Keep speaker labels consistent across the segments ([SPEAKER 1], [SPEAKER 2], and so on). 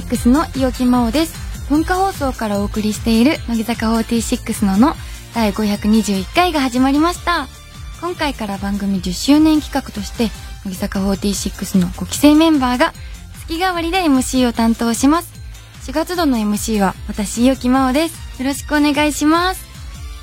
[SPEAKER 1] 46の伊沖真央です。文化放送からお送りしている乃木坂46のの第521回が始まりました。今回から番組10周年企画として乃木坂46の5期生メンバーが月替わりで MC を担当します。4月度の MC は私伊沖真央です。よろしくお願いします。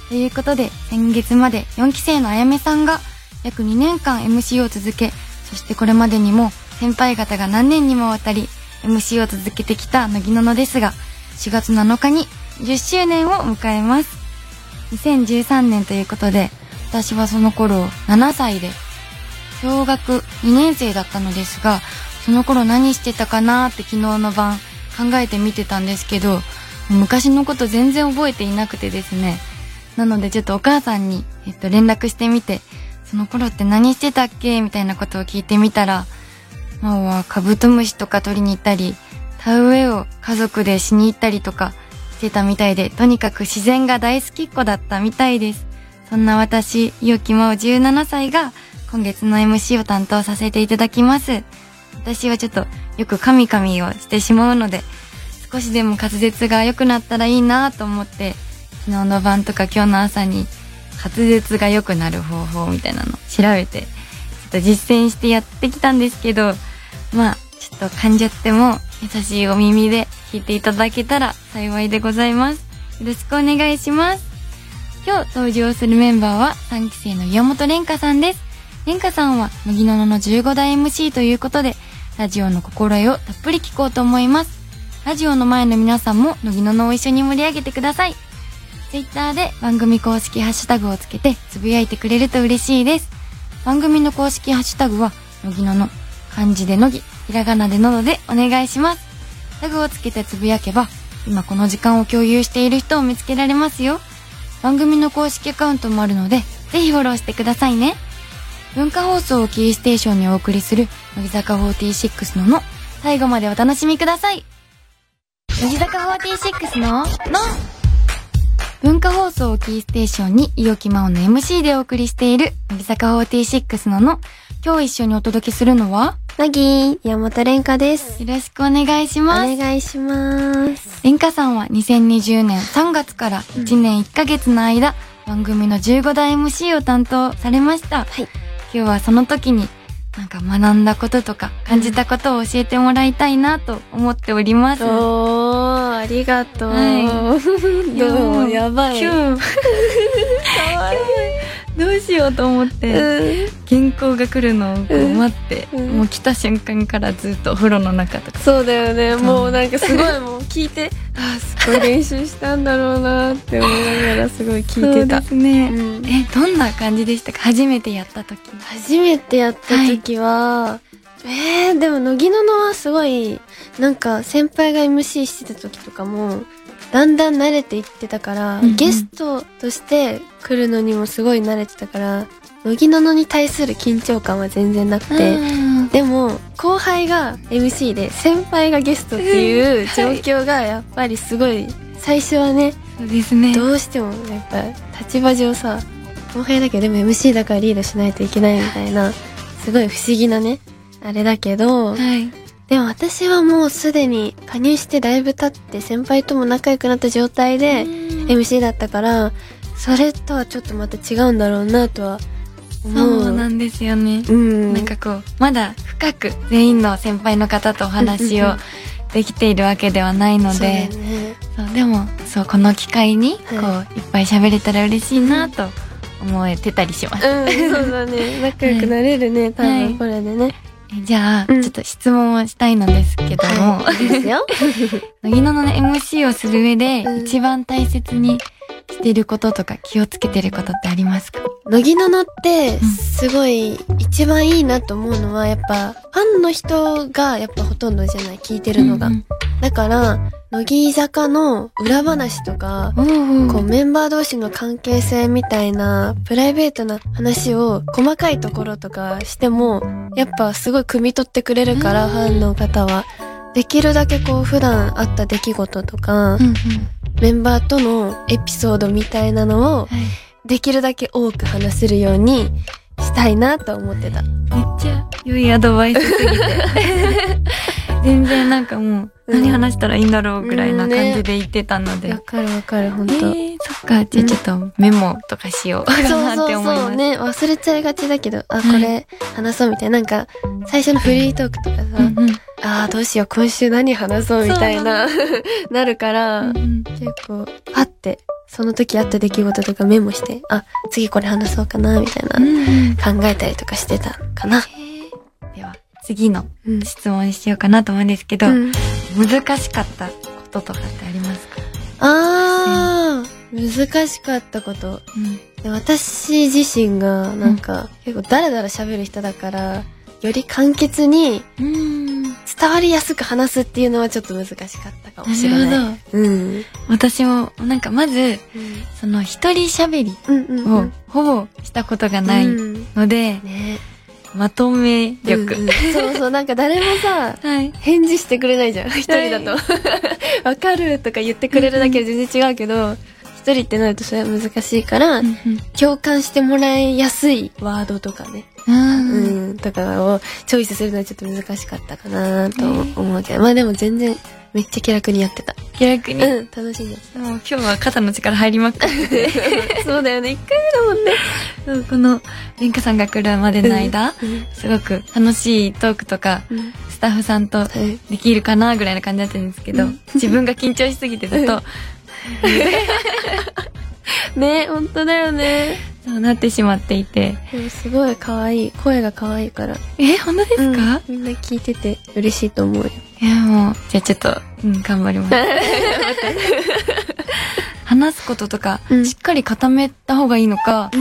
[SPEAKER 1] ということで先月まで4期生のあやめさんが約2年間 MC を続けそしてこれまでにも先輩方が何年にもわたり MC を続けてきた乃木ののですが4月7日に10周年を迎えます。2013年ということで私はその頃7歳で小学2年生だったのですがその頃何してたかなって昨日の晩考えてみてたんですけど昔のこと全然覚えていなくてですね。なのでちょっとお母さんに、えっと、連絡してみてその頃って何してたっけ？みたいなことを聞いてみたら真央はカブトムシとか取りに行ったり田植えを家族でしに行ったりとかしてたみたいでとにかく自然が大好きっ子だったみたいです。そんな私伊予木真央17歳が今月の MC を担当させていただきます。私はちょっとよくカミカミをしてしまうので少しでも滑舌が良くなったらいいなと思って昨日の晩とか今日の朝に滑舌が良くなる方法みたいなの調べてと実践してやってきたんですけどまあちょっと噛んじゃっても優しいお耳で聞いていただけたら幸いでございます。よろしくお願いします。今日登場するメンバーは3期生の岩本蓮香さんです。蓮香さんは乃木ののの15代 MC ということでラジオの心得をたっぷり聞こうと思います。ラジオの前の皆さんも乃木ののを一緒に盛り上げてください。Twitter で番組公式ハッシュタグをつけてつぶやいてくれると嬉しいです。番組の公式ハッシュタグは乃木のの漢字で乃木ひらがなでののでお願いします。タグをつけてつぶやけば今この時間を共有している人を見つけられますよ。番組の公式アカウントもあるのでぜひフォローしてくださいね。文化放送をキーステーションにお送りする乃木坂46のの最後までお楽しみください。乃木坂46のの文化放送をキーステーションに伊予木真央の MC でお送りしている乃木坂46のの今日一緒にお届けするのは？
[SPEAKER 2] なぎ山本蓮香です。
[SPEAKER 1] よろしくお願いします
[SPEAKER 2] お願いします。
[SPEAKER 1] 蓮香さんは2020年3月から1年1ヶ月の間、番組の15代 MC を担当されました。
[SPEAKER 2] はい。
[SPEAKER 1] 今日はその時になんか学んだこととか感じたことを教えてもらいたいなと思っております。
[SPEAKER 2] おー、ありがとう。
[SPEAKER 1] は
[SPEAKER 2] どうやばい。
[SPEAKER 1] どうしようと思って、
[SPEAKER 2] うん
[SPEAKER 1] 原稿が来るのを待って、
[SPEAKER 2] うん
[SPEAKER 1] もう来た瞬間からずっとお風呂の中とか。
[SPEAKER 2] そうだよね。もうなんかすごいもう聞いて、あーすごい練習したんだろうなって思いながらすごい聞いてた。
[SPEAKER 1] そうですね。
[SPEAKER 2] うん
[SPEAKER 1] え、どんな感じでしたか？初めてやった時。
[SPEAKER 2] 初めてやった時は、えー、でも乃木ののはすごい、なんか先輩が MC してた時とかも、だんだん慣れていってたから、
[SPEAKER 1] うんうん
[SPEAKER 2] ゲストとして来るのにもすごい慣れてたから、乃木ののに対する緊張感は全然なくて、
[SPEAKER 1] うん
[SPEAKER 2] でも後輩が MC で先輩がゲストっていう状況がやっぱりすごい最初はね
[SPEAKER 1] そうですね。
[SPEAKER 2] どうしてもやっぱ立場上さ後輩だけどでも MC だからリードしないといけないみたいなすごい不思議なねあれだけど
[SPEAKER 1] はい。
[SPEAKER 2] でも私はもうすでに加入してだいぶ経って先輩とも仲良くなった状態で MC だったからそれとはちょっとまた違うんだろうなとは思う
[SPEAKER 1] そうなんですよね。
[SPEAKER 2] うん
[SPEAKER 1] なんかこう、まだ深く全員の先輩の方とお話をできているわけではないの
[SPEAKER 2] そうだ
[SPEAKER 1] でそうでも、そう、この機会に、こう、
[SPEAKER 2] はい
[SPEAKER 1] いっぱい喋れたら嬉しいなと思えてたりします。
[SPEAKER 2] うん、そうだね。仲良くなれるね、多
[SPEAKER 1] はい
[SPEAKER 2] 分これでね。
[SPEAKER 1] えじゃあ、
[SPEAKER 2] うん。
[SPEAKER 1] ちょっと質問をしたいのですけども、
[SPEAKER 2] はい、ですよ。
[SPEAKER 1] 乃木のの MC をする上で、
[SPEAKER 2] うん。
[SPEAKER 1] 一番大切にしてることとか気をつけてることってありますか？
[SPEAKER 2] 乃木ののって、すごい、一番いいなと思うのは、やっぱ、ファンの人が、やっぱほとんどじゃない、聞いてるのが。
[SPEAKER 1] うん
[SPEAKER 2] だから、乃木坂の裏話とか、
[SPEAKER 1] うん。
[SPEAKER 2] こうメンバー同士の関係性みたいなプライベートな話を細かいところとかしてもやっぱすごい汲み取ってくれるから
[SPEAKER 1] うん。
[SPEAKER 2] ファンの方は。できるだけこう普段あった出来事とか
[SPEAKER 1] うんうん
[SPEAKER 2] メンバーとのエピソードみたいなのを
[SPEAKER 1] はい
[SPEAKER 2] できるだけ多く話せるようにしたいなと思ってた。
[SPEAKER 1] めっちゃ良いアドバイスすぎて。全然なんかもう、
[SPEAKER 2] うん
[SPEAKER 1] 何話したらいいんだろうぐらいな
[SPEAKER 2] うんね
[SPEAKER 1] 感じで言ってたので。
[SPEAKER 2] わかるわかる、ほんと。
[SPEAKER 1] えー、そっか。じゃあちょっとメモとかしよう。か
[SPEAKER 2] そう
[SPEAKER 1] なって
[SPEAKER 2] そう。そうね、忘れちゃいがちだけど、あ、
[SPEAKER 1] い。
[SPEAKER 2] これ話そうみたいな。なんか、最初のフリートークとかさ、
[SPEAKER 1] うんうん。
[SPEAKER 2] ああ、どうしよう、今週何話そうみたいな、なるから、
[SPEAKER 1] うんうん。
[SPEAKER 2] 結構、パって、その時あった出来事とかメモして、あ、次これ話そうかな、みたいな、
[SPEAKER 1] うん
[SPEAKER 2] 考えたりとかしてたかな。
[SPEAKER 1] では、次の
[SPEAKER 2] うん。
[SPEAKER 1] 質問しようかなと思うんですけど、
[SPEAKER 2] うん。
[SPEAKER 1] 難しかったこととかってありますか？
[SPEAKER 2] あー、難しかったこと。で私自身が、なんか、結構ダラダラ喋る人だから、より簡潔に
[SPEAKER 1] うん。
[SPEAKER 2] 伝わりやすく話すっていうのはちょっと難しかったかもしれない。
[SPEAKER 1] なるほど。
[SPEAKER 2] うん。
[SPEAKER 1] 私も、なんかまず、その一人喋り
[SPEAKER 2] うんうんう
[SPEAKER 1] を
[SPEAKER 2] ん。
[SPEAKER 1] ほぼしたことがない
[SPEAKER 2] うん
[SPEAKER 1] ので、
[SPEAKER 2] ね
[SPEAKER 1] まとめ力。
[SPEAKER 2] うんうんそうそう、なんか誰もさ、
[SPEAKER 1] はい。
[SPEAKER 2] 返事してくれないじゃん、一人だと。わかるとか言ってくれるだけで全然違うけど、一人ってなるとそれは難しいから、
[SPEAKER 1] うん
[SPEAKER 2] 共感してもらいやすいワードとかね、
[SPEAKER 1] うん。
[SPEAKER 2] うん、とかをチョイスするのはちょっと難しかったかなと思うけど、まあでも全然めっちゃ気楽にやってた。
[SPEAKER 1] 逆に、
[SPEAKER 2] うん、楽しんで
[SPEAKER 1] もう今日は肩の力入りまくって。
[SPEAKER 2] そうだよね、一回目だもんね。
[SPEAKER 1] そうこの、レンカさんが来るまでの間、
[SPEAKER 2] うん。
[SPEAKER 1] すごく楽しいトークとか、
[SPEAKER 2] うん。
[SPEAKER 1] スタッフさんと
[SPEAKER 2] はい。
[SPEAKER 1] できるかなぐらいな感じだったんですけど、
[SPEAKER 2] うん。
[SPEAKER 1] 自分が緊張しすぎてずっと、
[SPEAKER 2] ね、本当だよね。
[SPEAKER 1] そうなってしまっていて。
[SPEAKER 2] でもすごい可愛い。声が可愛いから。
[SPEAKER 1] え、本当ですか、
[SPEAKER 2] うんみんな聞いてて嬉しいと思うよ。
[SPEAKER 1] いや、もう、じゃあちょっと、うん、頑張ります。話すこととか、
[SPEAKER 2] うん
[SPEAKER 1] しっかり固めた方がいいのか、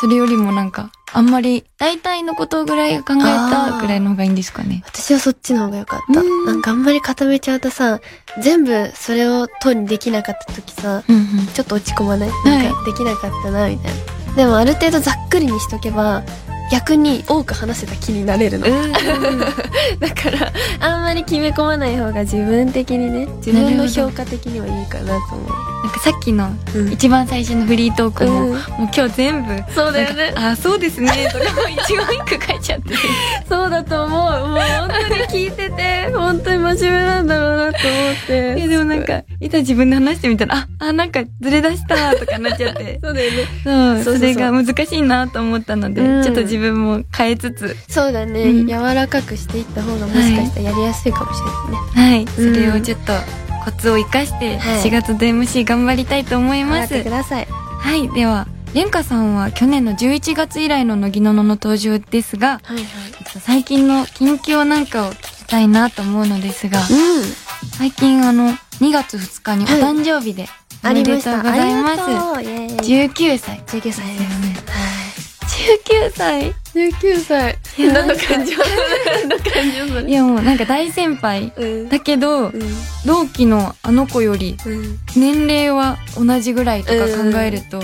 [SPEAKER 1] それよりもなんか、あんまり、大体のことぐらい考えたぐらいの方がいいんですかね。
[SPEAKER 2] 私はそっちの方が良かった。
[SPEAKER 1] うん
[SPEAKER 2] なんかあんまり固めちゃうとさ、全部それを通りできなかった時さ、
[SPEAKER 1] うんうん。
[SPEAKER 2] ちょっと落ち込まないなんかできなかったな、みたいな。でもある程度ざっくりにしとけば、逆に多く話せた気になれるの。だから、あんまり決め込まない方が自分的にね、自分の評価的にはいいかなと思
[SPEAKER 1] なんかさっきの、一番最初のフリートークも、
[SPEAKER 2] うん
[SPEAKER 1] もう今日全部、
[SPEAKER 2] そうだよね
[SPEAKER 1] あ、そうですね、とかも一言一句書いちゃって。
[SPEAKER 2] そうだと思う。もう本当に聞いてて、本当に真面目なんだろうなと思って。
[SPEAKER 1] いやでもなんか、いざ自分で話してみたら、あ、あ、なんかずれ出したとかなっちゃって。
[SPEAKER 2] そうだよね。
[SPEAKER 1] そう
[SPEAKER 2] そ
[SPEAKER 1] れが難しいなと思ったので、
[SPEAKER 2] うん
[SPEAKER 1] ちょっと自分も変えつつ、
[SPEAKER 2] そうだね、
[SPEAKER 1] うん
[SPEAKER 2] 柔らかくしていった方がもしかしたらやりやすいかもしれないね。
[SPEAKER 1] はい、それをちょっとコツを生かして、
[SPEAKER 2] はい
[SPEAKER 1] 4月の MC 頑張りたいと思います。
[SPEAKER 2] 頑張ってください。
[SPEAKER 1] はい、では、レンカさんは去年の11月以来の乃木ののの登場ですが、
[SPEAKER 2] はいはい。
[SPEAKER 1] 最近の近況なんかを聞きたいなと思うのですが、
[SPEAKER 2] うん。
[SPEAKER 1] 最近あの、2月2日にお
[SPEAKER 2] はい
[SPEAKER 1] 誕生日で、お
[SPEAKER 2] あ
[SPEAKER 1] め
[SPEAKER 2] りました。
[SPEAKER 1] でとうございます。
[SPEAKER 2] ありがとうイエーイ
[SPEAKER 1] 19歳。
[SPEAKER 2] 19歳です。
[SPEAKER 1] ね
[SPEAKER 2] はい。
[SPEAKER 1] 19歳
[SPEAKER 2] 19歳。何の感情？何の感情それ？
[SPEAKER 1] いやもうなんか大先輩。
[SPEAKER 2] うん。
[SPEAKER 1] だけど、
[SPEAKER 2] うん。
[SPEAKER 1] 同期のあの子より
[SPEAKER 2] うん。
[SPEAKER 1] 年齢は同じぐらいとか考えると、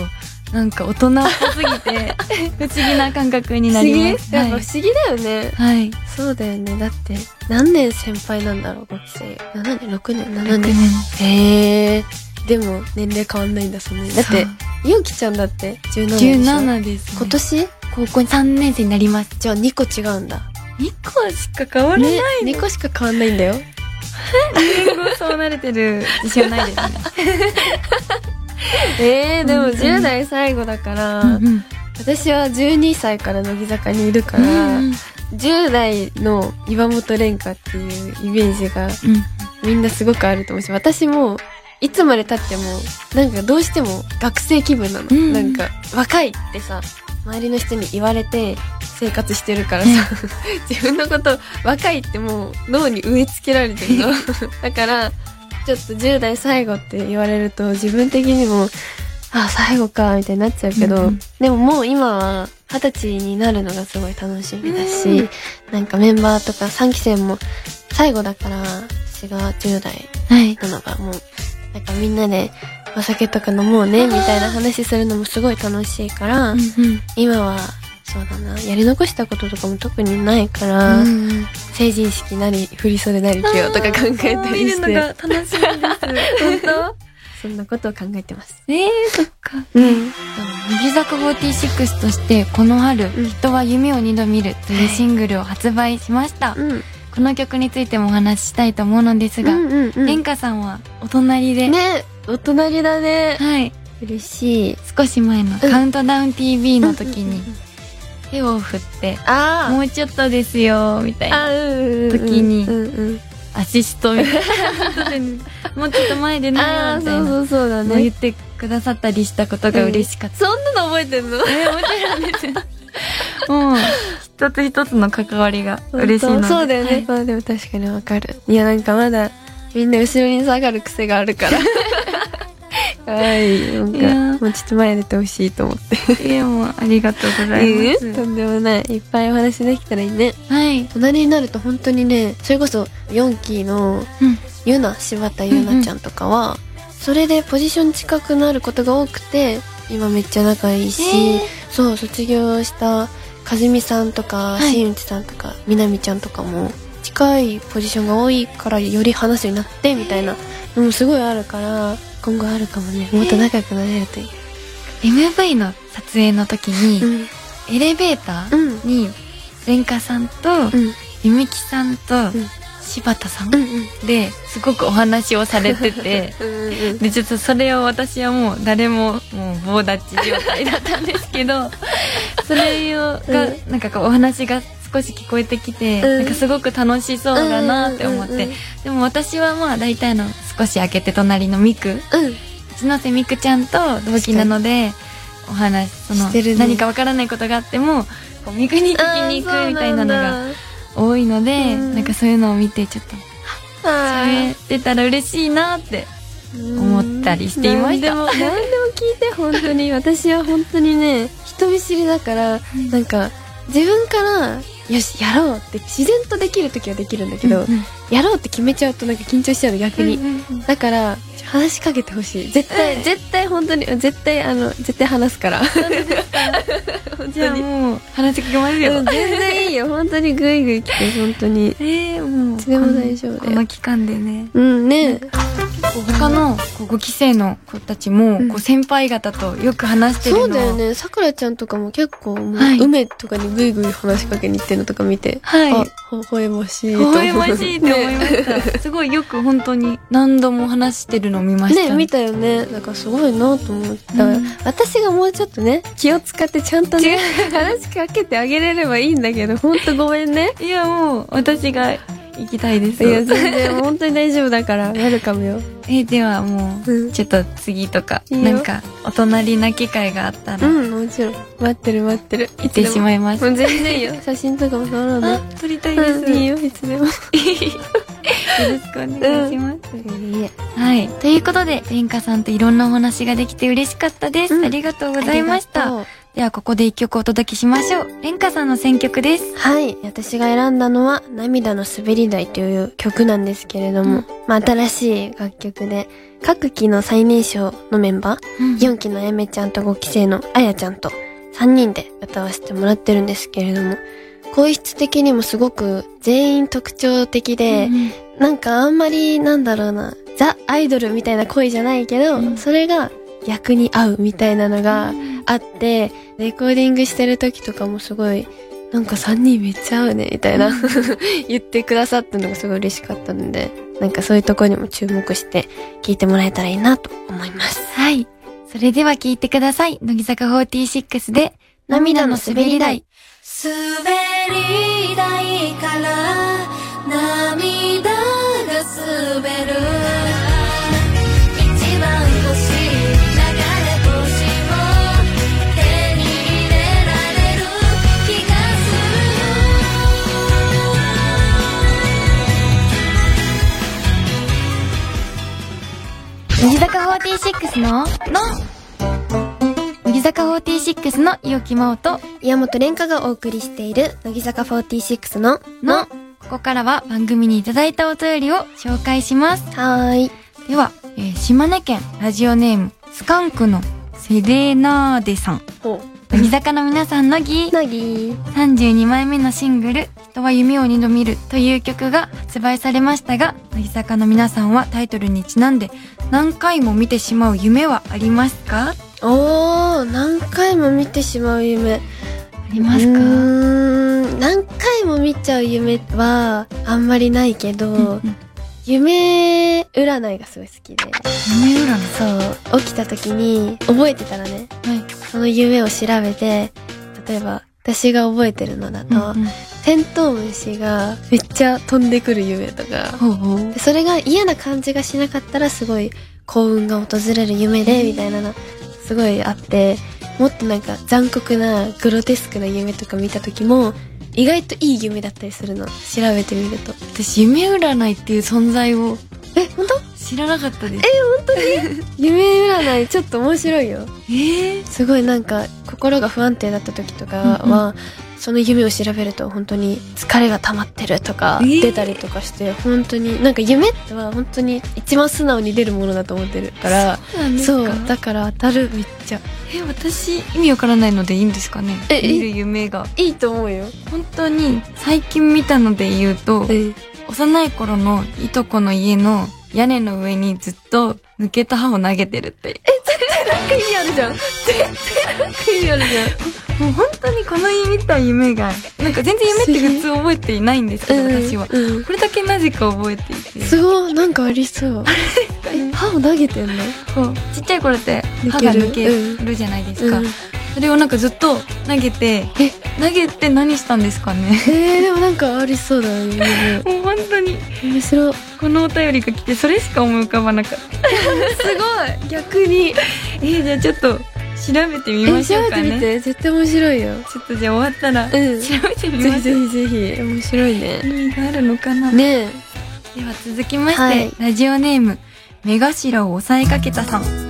[SPEAKER 1] なんか大人っぽすぎて、不思議な感覚になります。
[SPEAKER 2] やっぱ
[SPEAKER 1] はい
[SPEAKER 2] 不思議だよね。
[SPEAKER 1] はい。
[SPEAKER 2] そうだよね。だって、何年先輩なんだろう、5期生。7年 ?6 年 ?7 年へえ。でも、年齢変わんないんだ、そんなに。だって、ゆうきちゃんだって17でしょ
[SPEAKER 1] ？17です、ね。
[SPEAKER 2] 今年？
[SPEAKER 1] 高校3年生になります。
[SPEAKER 2] じゃあ2個違うんだ。
[SPEAKER 1] 2個しか変わらない
[SPEAKER 2] ね、2個しか変わんないんだよ。
[SPEAKER 1] 年後そうなれてる自信はないですね。
[SPEAKER 2] えー、でも
[SPEAKER 1] 本当に
[SPEAKER 2] 10代最後だから、
[SPEAKER 1] うん
[SPEAKER 2] 私は12歳から乃木坂にいるから、
[SPEAKER 1] うん
[SPEAKER 2] 10代の岩本蓮香っていうイメージがみんなすごくあると思うし、私もいつまで経っても、なんかどうしても学生気分なの。
[SPEAKER 1] うん
[SPEAKER 2] なんか若いってさ、周りの人に言われて生活してるからさ、自分のこと若いってもう脳に植え付けられてるの。だから、ちょっと10代最後って言われると自分的にも、あ、最後か、みたいになっちゃうけど、
[SPEAKER 1] うんうん
[SPEAKER 2] でももう今は二十歳になるのがすごい楽しみだし、
[SPEAKER 1] うん
[SPEAKER 2] なんかメンバーとか3期生も最後だから、私が10代
[SPEAKER 1] はい。
[SPEAKER 2] なのがもう、なんかみんなでお酒とか飲もうね、みたいな話するのもすごい楽しいから、
[SPEAKER 1] うん
[SPEAKER 2] 今は、そうだな、やり残したこととかも特にないから、
[SPEAKER 1] うん
[SPEAKER 2] 成人式なり、振り袖なり着ようとか考えたりし
[SPEAKER 1] 見るのが
[SPEAKER 2] て、
[SPEAKER 1] 楽しみです。
[SPEAKER 2] 本当？そんなことを考えてます。
[SPEAKER 1] えー、そっか。
[SPEAKER 2] うん。
[SPEAKER 1] 乃木坂46としてこの春、
[SPEAKER 2] うん
[SPEAKER 1] 人は夢を二度見るというシングルを発売しました。
[SPEAKER 2] うん。
[SPEAKER 1] この曲についてもお話ししたいと思うのですが、
[SPEAKER 2] うんうんうん。
[SPEAKER 1] さんはお隣で、
[SPEAKER 2] ねお隣だね。
[SPEAKER 1] はい、
[SPEAKER 2] 嬉しい。
[SPEAKER 1] 少し前のカウントダウン TV の時に手を振って、
[SPEAKER 2] あ
[SPEAKER 1] もうちょっとですよ、みたいな。時に
[SPEAKER 2] うんうん。
[SPEAKER 1] アシストみたいな。もうちょっと前で
[SPEAKER 2] あ
[SPEAKER 1] な
[SPEAKER 2] あ
[SPEAKER 1] みたいな。
[SPEAKER 2] そうそうそうだ
[SPEAKER 1] もう言
[SPEAKER 2] ね
[SPEAKER 1] ってくださったりしたことが嬉しかった。
[SPEAKER 2] そんなの覚えてんの？
[SPEAKER 1] えー、もちろんです。もう、一つ一つの関わりが嬉しいので。
[SPEAKER 2] そうだよね、
[SPEAKER 1] はい。
[SPEAKER 2] まあでも確かにわかる。いやなんかまだみんな後ろに下がる癖があるから。はい。なんかもうちょっと前に出てほしいと思って。
[SPEAKER 1] いや、もう、ありがとうございます。
[SPEAKER 2] とんでもない。いっぱいお話できたらいいね。
[SPEAKER 1] はい。
[SPEAKER 2] 隣になると本当にねそれこそ4期の
[SPEAKER 1] うん。
[SPEAKER 2] ゆな柴田ゆなちゃんとかは、それでポジション近くなることが多くて今めっちゃ仲いいし、
[SPEAKER 1] えー。
[SPEAKER 2] そう卒業した和美さんとか
[SPEAKER 1] はい。
[SPEAKER 2] 新内さんとかみなみちゃんとかも近いポジションが多いからより話すようになってみたいなのもすごいあるから今後あるかもねもっと仲良くなれるといい、
[SPEAKER 1] MV の撮影の時に、
[SPEAKER 2] うん。
[SPEAKER 1] エレベータ
[SPEAKER 2] うん。
[SPEAKER 1] ーに、レンカさんと、
[SPEAKER 2] うん。
[SPEAKER 1] ゆみきさんと、
[SPEAKER 2] ん
[SPEAKER 1] 柴田さん？
[SPEAKER 2] うんうん。
[SPEAKER 1] で、すごくお話をされてて、
[SPEAKER 2] うんうん
[SPEAKER 1] で、ちょっとそれを私はもう誰ももう棒立ち状態だったんですけど、それをが、
[SPEAKER 2] う
[SPEAKER 1] なんかこうお話が少し聞こえてきて、
[SPEAKER 2] うん。
[SPEAKER 1] なんかすごく楽しそうだなって思って、
[SPEAKER 2] うんうんうん
[SPEAKER 1] でも私はまあ大体の少し開けて隣のミク、
[SPEAKER 2] うん。
[SPEAKER 1] 一ノ瀬ミクちゃんと同期なので、お話、その、
[SPEAKER 2] ね。
[SPEAKER 1] 何かわからないことがあっても、こうミクに聞きに行くみたいなのが多いので、
[SPEAKER 2] うん。
[SPEAKER 1] なんかそういうのを見てちょっと、喋ってたら嬉しいなって思ったりしていました。
[SPEAKER 2] 何でも何でも聞いて本当に。私は本当にね人見知りだから、
[SPEAKER 1] うん。
[SPEAKER 2] なんか自分からよしやろうって自然とできる時はできるんだけど、
[SPEAKER 1] うん
[SPEAKER 2] やろうって決めちゃうとなんか緊張しちゃうの逆に、だから話しかけてほしい。絶対絶対本当に絶対あの絶対話すから 本
[SPEAKER 1] じゃ
[SPEAKER 2] 当に
[SPEAKER 1] あもう話聞きますよ。
[SPEAKER 2] うん全然いいよ本当にグイグイ来て本当に
[SPEAKER 1] えー、もう。
[SPEAKER 2] いつでも大丈夫だよ
[SPEAKER 1] この期間でね。
[SPEAKER 2] うんね
[SPEAKER 1] こう他のこう5期生の子たちも、
[SPEAKER 2] うん。
[SPEAKER 1] こう先輩方とよく話してるの。
[SPEAKER 2] そうだよね。さくらちゃんとかも結構もう、
[SPEAKER 1] はい。
[SPEAKER 2] 梅とかにグイグイ話しかけに行ってるのとか見て、
[SPEAKER 1] はい。
[SPEAKER 2] あ微笑ましいと思う。
[SPEAKER 1] 微笑ましいって思いました。すごいよく本当に何度も話してるのを見ました。
[SPEAKER 2] ね見たよね。だからすごいなと思った、
[SPEAKER 1] うん。
[SPEAKER 2] 私がもうちょっとね気を使ってちゃんとね 話しかけてあげれればいいんだけどほんとごめんね。
[SPEAKER 1] いやもう私が行きたいです。
[SPEAKER 2] いや全然本当に大丈夫だから ウェルカムよ
[SPEAKER 1] えではもう、
[SPEAKER 2] うん
[SPEAKER 1] ちょっと次とか、
[SPEAKER 2] いいよ
[SPEAKER 1] なんかお隣な機会があったら、
[SPEAKER 2] う
[SPEAKER 1] 行
[SPEAKER 2] んもちろん待ってる待ってる
[SPEAKER 1] ってしまいます。
[SPEAKER 2] もう全然いいよ 写真とかも撮ろうね
[SPEAKER 1] あ、撮りたいです。
[SPEAKER 2] うんいいよいつでも
[SPEAKER 1] よろしくお願いします。
[SPEAKER 2] いいえ
[SPEAKER 1] はい。ということで、レンカさんといろんなお話ができて嬉しかったです。
[SPEAKER 2] うん
[SPEAKER 1] ありがとうございました。では、ここで一曲お届けしましょう。レンカさんの選曲です。
[SPEAKER 2] はい。私が選んだのは、涙の滑り台という曲なんですけれども、
[SPEAKER 1] うん
[SPEAKER 2] まあ、新しい楽曲で、各期の最年少のメンバー、
[SPEAKER 1] うん
[SPEAKER 2] 4期のあやめちゃんと5期生のあやちゃんと3人で歌わせてもらってるんですけれども、声質的にもすごく全員特徴的で、
[SPEAKER 1] うん
[SPEAKER 2] なんかあんまりなんだろうな、ザ・アイドルみたいな声じゃないけど、
[SPEAKER 1] うん
[SPEAKER 2] それが逆に合うみたいなのがあって、レコーディングしてる時とかもすごい、なんか3人めっちゃ合うね、みたいな 言ってくださったのがすごい嬉しかったので、なんかそういうところにも注目して聞いてもらえたらいいなと思います。
[SPEAKER 1] はい。それでは聴いてください。乃木坂46で、涙の滑り台。
[SPEAKER 3] 滑り台から涙が滑る
[SPEAKER 1] 乃木坂46の、の、乃木坂46の伊き真央と、
[SPEAKER 2] 岩本蓮香がお送りしている、乃木坂46の、
[SPEAKER 1] の、ここからは番組にいただいたお便りを紹介します。
[SPEAKER 2] はーい。
[SPEAKER 1] では、えー島根県ラジオネームスカンクのセレナーデさん。
[SPEAKER 2] ほ
[SPEAKER 1] 乃木坂の皆さんのぎ
[SPEAKER 2] う。なぎ
[SPEAKER 1] 32枚目のシングル「人は夢を二度見る」という曲が発売されましたが乃木坂の皆さんはタイトルにちなんで何回も見てしまう夢はありますか？
[SPEAKER 2] おー、何回も見てしまう夢。
[SPEAKER 1] ありますか？
[SPEAKER 2] うーん何回回も見ちゃう夢はあんまりないけど、
[SPEAKER 1] うん
[SPEAKER 2] 夢占いがすごい好きで。
[SPEAKER 1] 夢占い
[SPEAKER 2] そう、起きた時に覚えてたらね、
[SPEAKER 1] はい。
[SPEAKER 2] その夢を調べて、例えば私が覚えてるのだと、
[SPEAKER 1] うんうん
[SPEAKER 2] テントウムシがめっちゃ飛んでくる夢とか、
[SPEAKER 1] ほうほう。
[SPEAKER 2] でそれが嫌な感じがしなかったらすごい幸運が訪れる夢で、みたいなのすごいあって、もっとなんか残酷なグロテスクな夢とか見た時も、意外といい夢だったりするの。調べてみると。
[SPEAKER 1] 私、夢占いっていう存在を
[SPEAKER 2] え、本当？
[SPEAKER 1] 知らなかったです。
[SPEAKER 2] 夢占いちょっと面白いよ。
[SPEAKER 1] えー、
[SPEAKER 2] すごいなんか心が不安定だった時とかは、その夢を調べると本当に疲れが溜まってるとか
[SPEAKER 1] えー？
[SPEAKER 2] 出たりとかして、本当になんか夢っては本当に一番素直に出るものだと思ってるから
[SPEAKER 1] そう
[SPEAKER 2] だから当たるめっちゃ。
[SPEAKER 1] え、私、意味わからないのでいいんですかね？
[SPEAKER 2] え
[SPEAKER 1] 見る夢が。
[SPEAKER 2] いいと思うよ、
[SPEAKER 1] 本当に、最近見たので言うと、
[SPEAKER 2] え。
[SPEAKER 1] 幼い頃のいとこの家の屋根の上にずっと抜けた歯を投げてるって。
[SPEAKER 2] なんか意味あるじゃん。絶対なんか意味あるじ
[SPEAKER 1] もう本当にこの日見た夢が、なんか全然夢って普通覚えていないんですけ
[SPEAKER 2] ゃん
[SPEAKER 1] ど、私は。
[SPEAKER 2] うん。
[SPEAKER 1] これだけなぜか覚えていて。
[SPEAKER 2] すごいなんかありそう。え歯を投げてんの？
[SPEAKER 1] ちっちゃい頃って歯が抜けるじゃないですか。
[SPEAKER 2] うん
[SPEAKER 1] それをなんかずっと投げて、
[SPEAKER 2] え？
[SPEAKER 1] 投げて何したんですかね？
[SPEAKER 2] えー、でもなんかありそうだよね。
[SPEAKER 1] もう本当に、
[SPEAKER 2] 面白。い
[SPEAKER 1] このお便りが来て、それしか思い浮かばなかった。
[SPEAKER 2] すごい。逆に。
[SPEAKER 1] えー、じゃあちょっっと調べてみましょうかね。
[SPEAKER 2] て絶対面白いよ。
[SPEAKER 1] ちょっとじゃあ終わったら、
[SPEAKER 2] うん。
[SPEAKER 1] 調べてみましょう。
[SPEAKER 2] ぜひぜひ面白いね。
[SPEAKER 1] 意味があるのかな、
[SPEAKER 2] ね。え
[SPEAKER 1] では続きまして、
[SPEAKER 2] はい。
[SPEAKER 1] ラジオネーム、目頭を押さえかけたさん。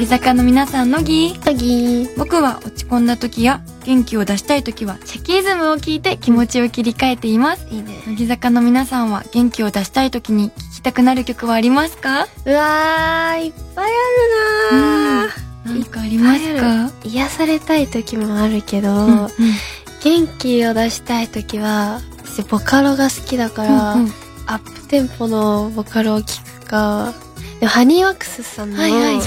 [SPEAKER 1] はい。乃木坂の皆さんのぎ
[SPEAKER 2] アギー
[SPEAKER 1] 僕は落ち込んだ時や元気を出したい時はシャキイズムを聞いて気持ちを切り替えています。
[SPEAKER 2] いいね。
[SPEAKER 1] 乃木坂の皆さんは元気を出したい時に聴きたくなる曲はありますか？
[SPEAKER 2] うわーいっぱいあるなー。
[SPEAKER 1] 何かありますか？
[SPEAKER 2] 癒されたい時もあるけど、
[SPEAKER 1] うんうん。
[SPEAKER 2] 元気を出したい時は私ボカロが好きだから、
[SPEAKER 1] うんうん。
[SPEAKER 2] アップテンポのボカロを聴くか。でもハニーワックスさんの
[SPEAKER 1] はいはい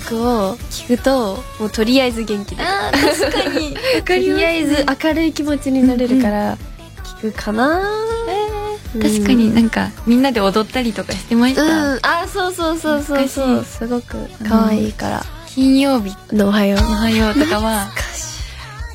[SPEAKER 2] 曲を聴くともうとりあえず元気で。
[SPEAKER 1] あー確かに。
[SPEAKER 2] と
[SPEAKER 1] り
[SPEAKER 2] あえず明るい気持ちになれるから聴くかな、うん。
[SPEAKER 1] 確かになんかみんなで踊ったりとかしてまし
[SPEAKER 2] う
[SPEAKER 1] た。
[SPEAKER 2] ん。あそうそうそうそう
[SPEAKER 1] 懐
[SPEAKER 2] そうすごく可愛いから、
[SPEAKER 1] 金曜日
[SPEAKER 2] のおはよう。
[SPEAKER 1] おはようとかは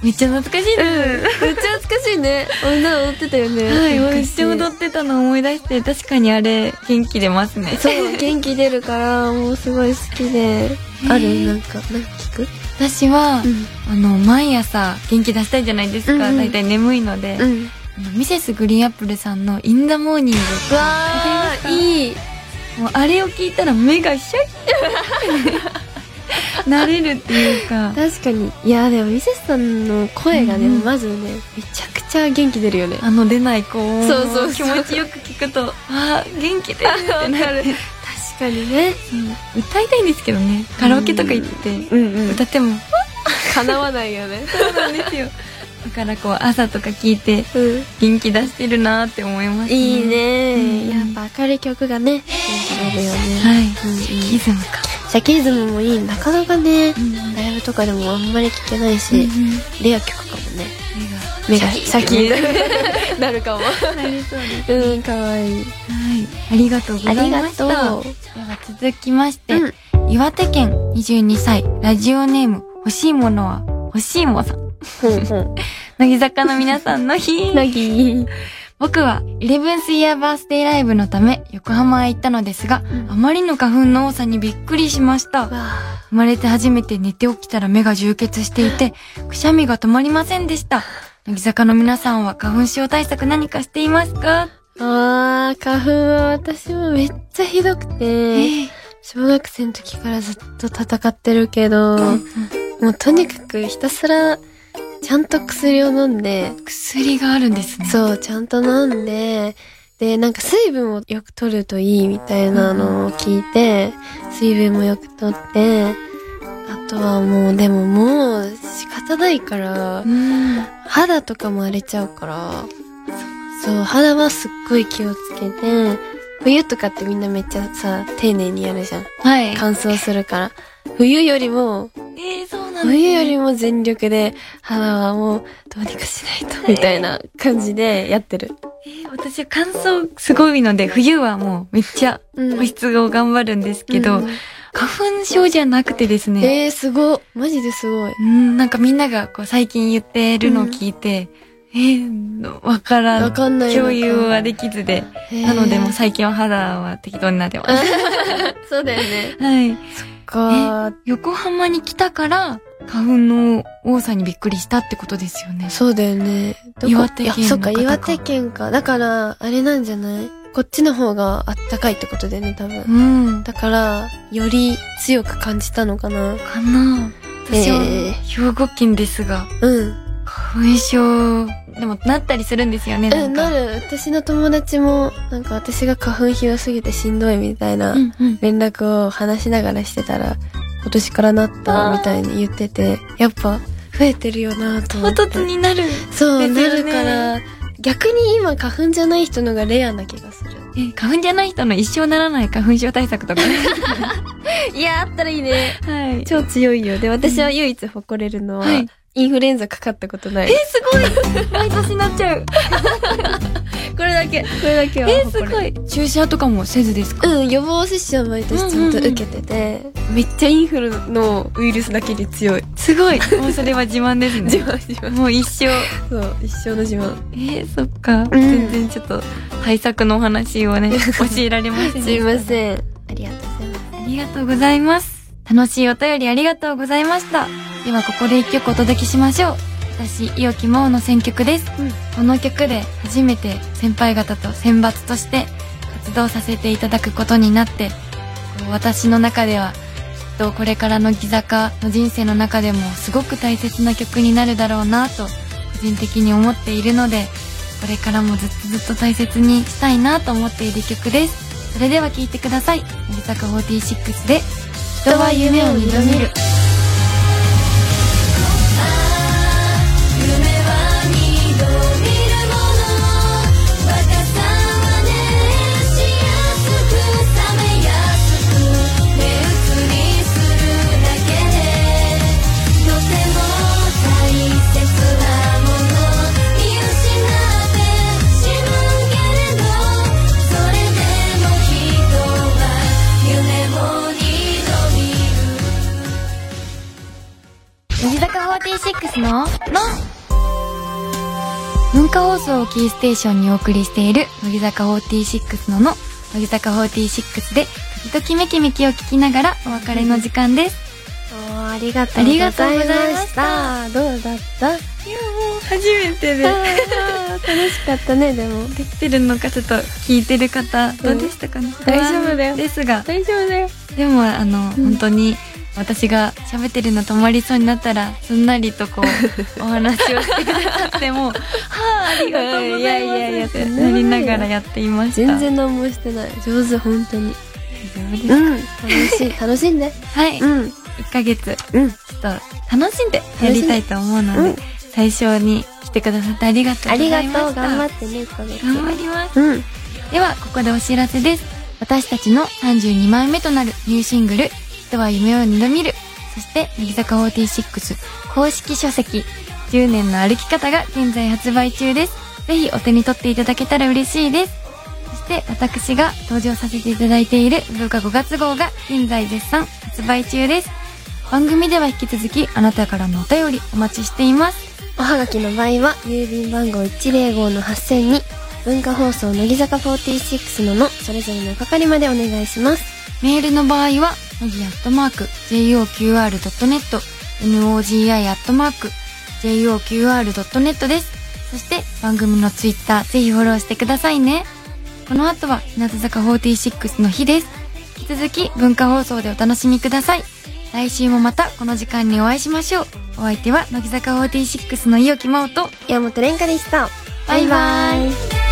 [SPEAKER 1] めっちゃ懐かしいです。
[SPEAKER 2] めっちゃ懐かしいね。みんな踊ってたよね。
[SPEAKER 1] はい、めっ
[SPEAKER 2] 昔
[SPEAKER 1] ちゃ踊ってたの思い出して、確かにあれ、元気出ますね。
[SPEAKER 2] そう元気出るからもうすごい好きである？なんか何聞く？
[SPEAKER 1] 私は、
[SPEAKER 2] うん。
[SPEAKER 1] あの、毎朝元気出したいじゃないですか。
[SPEAKER 2] うんうん。
[SPEAKER 1] だいたい眠いので、
[SPEAKER 2] うん。
[SPEAKER 1] あの Mrs. GREEN APPLE さんの In the Morning。
[SPEAKER 2] うわーいい。
[SPEAKER 1] もうあれを聞いたら目がシャッ。なれるっていうか、
[SPEAKER 2] 確かに。いやでもミセスさんの声がね、
[SPEAKER 1] うんうん
[SPEAKER 2] まずねめちゃくちゃ元気出るよね。
[SPEAKER 1] あの出ない子を
[SPEAKER 2] そうそうそう。
[SPEAKER 1] 気持ちよく聞くと、あー元気出るってなる。
[SPEAKER 2] 確かにね。
[SPEAKER 1] そう歌いたいんですけどね。カラオケとか行って、
[SPEAKER 2] うんう
[SPEAKER 1] 歌っても、
[SPEAKER 2] 叶わないよね。
[SPEAKER 1] そうなんですよ。だからこう朝とか聞いて
[SPEAKER 2] うん。
[SPEAKER 1] 元気出してるなーって思います、
[SPEAKER 2] いいね、
[SPEAKER 1] うん。
[SPEAKER 2] やっぱ明るい曲がね元気出るよね、
[SPEAKER 1] はい。
[SPEAKER 2] うんうん。
[SPEAKER 1] キズムか。
[SPEAKER 2] シャキリズムもいい。なかなかね
[SPEAKER 1] うん
[SPEAKER 2] ライブとかでもあんまり聴けないし、レア曲かもね。
[SPEAKER 1] 目が。
[SPEAKER 2] シャキーなるかも。
[SPEAKER 1] 入りそうです。
[SPEAKER 2] うんかわいい。
[SPEAKER 1] ありがとうございました。
[SPEAKER 2] ありがとう
[SPEAKER 1] では続きまして、
[SPEAKER 2] うん
[SPEAKER 1] 岩手県22歳、ラジオネーム、欲しいものは、欲しいもさん。乃木坂の皆さんの日。
[SPEAKER 2] なぎ
[SPEAKER 1] 僕は、11th イヤーバースデーライブのため、横浜へ行ったのですが、
[SPEAKER 2] ん
[SPEAKER 1] あまりの花粉の多さにびっくりしました。
[SPEAKER 2] わ
[SPEAKER 1] 生まれて初めて寝て起きたら目が充血していて、くしゃみが止まりませんでした。乃木坂の皆さんは花粉症対策何かしていますか？
[SPEAKER 2] あー花粉は私もめっちゃひどくて、
[SPEAKER 1] ええ
[SPEAKER 2] 小学生の時からずっと戦ってるけど、もうとにかくひたすらちゃんと薬を飲んで、
[SPEAKER 1] 薬があるんですね。
[SPEAKER 2] そう、ちゃんと飲んで、で、なんか水分をよく取るといいみたいなのを聞いて、水分もよく取って、あとはもう、でももう仕方ないから
[SPEAKER 1] う、ん。
[SPEAKER 2] 肌とかも荒れちゃうから、そう、肌はすっごい気をつけて、冬とかってみんなめっちゃさ、丁寧にやるじゃん。
[SPEAKER 1] はい。
[SPEAKER 2] 乾燥するから。冬よりも、
[SPEAKER 1] えー、そうなんです
[SPEAKER 2] 冬よりも全力で、肌はもうどうにかしないと、みたいな感じでやってる。
[SPEAKER 1] えー私は乾燥すごいので、冬はもうめっちゃ
[SPEAKER 2] うん
[SPEAKER 1] 保湿を頑張るんですけど、
[SPEAKER 2] うん
[SPEAKER 1] 花粉症じゃなくてですね、
[SPEAKER 2] えー、すごい。マジですごい。
[SPEAKER 1] うん、なんかみんながこう最近言ってるのを聞いて、えー、わからん。
[SPEAKER 2] わかんない
[SPEAKER 1] 共有はできずで。なのでもう
[SPEAKER 2] さ、
[SPEAKER 1] 最近は肌は適当になってます。
[SPEAKER 2] そうだよね。
[SPEAKER 1] はい。
[SPEAKER 2] か
[SPEAKER 1] 横浜に来たから、花粉の多さにびっくりしたってことですよね。
[SPEAKER 2] そうだよね。
[SPEAKER 1] 岩手県か
[SPEAKER 2] いやそっか、岩手県か。だから、あれなんじゃない？こっちの方があったかいってことだよね、多分。
[SPEAKER 1] うん。
[SPEAKER 2] だから、より強く感じたのかな。
[SPEAKER 1] かな私は
[SPEAKER 2] え
[SPEAKER 1] 兵庫県ですが、
[SPEAKER 2] うん。
[SPEAKER 1] 花粉症、でもなったりするんですよね、な
[SPEAKER 2] うん。なる。私の友達も、なんか私が花粉ひどすぎてしんどいみたいな。連絡を話しながらしてたら、今年からなったみたいに言ってて、やっぱ増えてるよなと思
[SPEAKER 1] 唐
[SPEAKER 2] って。
[SPEAKER 1] 突になる。
[SPEAKER 2] そう、なるから、逆に今花粉じゃない人のがレアな気がする。
[SPEAKER 1] え、花粉じゃない人の一生ならない花粉症対策とか？ね。
[SPEAKER 2] いや、あったらいいね。
[SPEAKER 1] はい。
[SPEAKER 2] 超強いよ。で、私は唯一誇れるのは、
[SPEAKER 1] はい
[SPEAKER 2] インフルエンザかかったことない。
[SPEAKER 1] え、すごい毎年なっちゃう。
[SPEAKER 2] これだけ、これだけは
[SPEAKER 1] え。すごい。注射とかもせずですか？
[SPEAKER 2] うん、予防接種は毎年ちゃんと受けてて、めっちゃインフルのウイルスだけで強い。
[SPEAKER 1] すごい。もうそれは自慢ですね。
[SPEAKER 2] 自慢自慢。
[SPEAKER 1] もう一生。
[SPEAKER 2] そう、一生の自慢。
[SPEAKER 1] えー、そっか。
[SPEAKER 2] ん
[SPEAKER 1] 全然ちょっと対策のお話をね、教えられませんでした。
[SPEAKER 2] すいません。ありがとうございます。
[SPEAKER 1] ありがとうございます。楽しいお便りありがとうございました。ではここで一曲お届けしましょう。私、伊予木真央の選曲です。
[SPEAKER 2] うん
[SPEAKER 1] この曲で初めて先輩方と選抜として活動させていただくことになって、こう私の中ではきっとこれからのギ坂の人生の中でもすごく大切な曲になるだろうなと個人的に思っているので、これからもずっとずっと大切にしたいなと思っている曲です。それでは聴いてください。乃木坂46で、人は夢を
[SPEAKER 3] 挑める。
[SPEAKER 1] キーステーションにお送りしている乃木坂46のの、乃木坂46で、時々めきめきを聞きながらお別れの時間です。
[SPEAKER 2] ありがと
[SPEAKER 1] うございました
[SPEAKER 2] た。どうだった？
[SPEAKER 1] いや、もう初めて
[SPEAKER 2] あー楽しかったね、でも。
[SPEAKER 1] できてるのかちょっと聞いてる方、どうでしたかね、
[SPEAKER 2] 大丈夫だよ
[SPEAKER 1] ですが、
[SPEAKER 2] 大丈夫だよ。
[SPEAKER 1] でもあの、本当に私が喋ってるの止まりそうになったらすんなりとこうお話をしてくださってもはあありがとうございます
[SPEAKER 2] いやいやいや
[SPEAKER 1] ってなりながらやっていました
[SPEAKER 2] 全然何もしてない。上手、本当に。
[SPEAKER 1] 大丈夫です
[SPEAKER 2] うん。楽しい。楽しんで。
[SPEAKER 1] はい、
[SPEAKER 2] うん。
[SPEAKER 1] 1ヶ月
[SPEAKER 2] うん。
[SPEAKER 1] ちょっと楽しんでやりたいと思うので、
[SPEAKER 2] うん
[SPEAKER 1] 最初に来てくださってありがとう
[SPEAKER 2] あ
[SPEAKER 1] ご
[SPEAKER 2] りがとう。
[SPEAKER 1] ざいました
[SPEAKER 2] 頑張ってね、1ヶ月。
[SPEAKER 1] 頑張ります
[SPEAKER 2] うん。
[SPEAKER 1] ではここでお知らせです私たちの32枚目となるニューシングル「人は夢を二度見る」そして乃木坂46公式書籍「10年の歩き方」が現在発売中です。ぜひお手に取っていただけたら嬉しいです。そして私が登場させていただいている文化5月号が現在絶賛発売中です。番組では引き続きあなたからのお便りお待ちしています。
[SPEAKER 2] おはがきの場合は、郵便番号105の8000に、文化放送乃木坂46のの、それぞれの係までお願いします。
[SPEAKER 1] メールの場合は、乃木アットマーク、JOQR.net、NOGI アットマーク、JOQR.net です。そして、番組のツイッター、ぜひフォローしてくださいね。この後は、日向坂46の日です。引き続き、文化放送でお楽しみください。来週もまた、この時間にお会いしましょう。お相手は、乃木坂46の伊予木真央と、
[SPEAKER 2] 山本蓮香でした。
[SPEAKER 1] バイバイ
[SPEAKER 3] で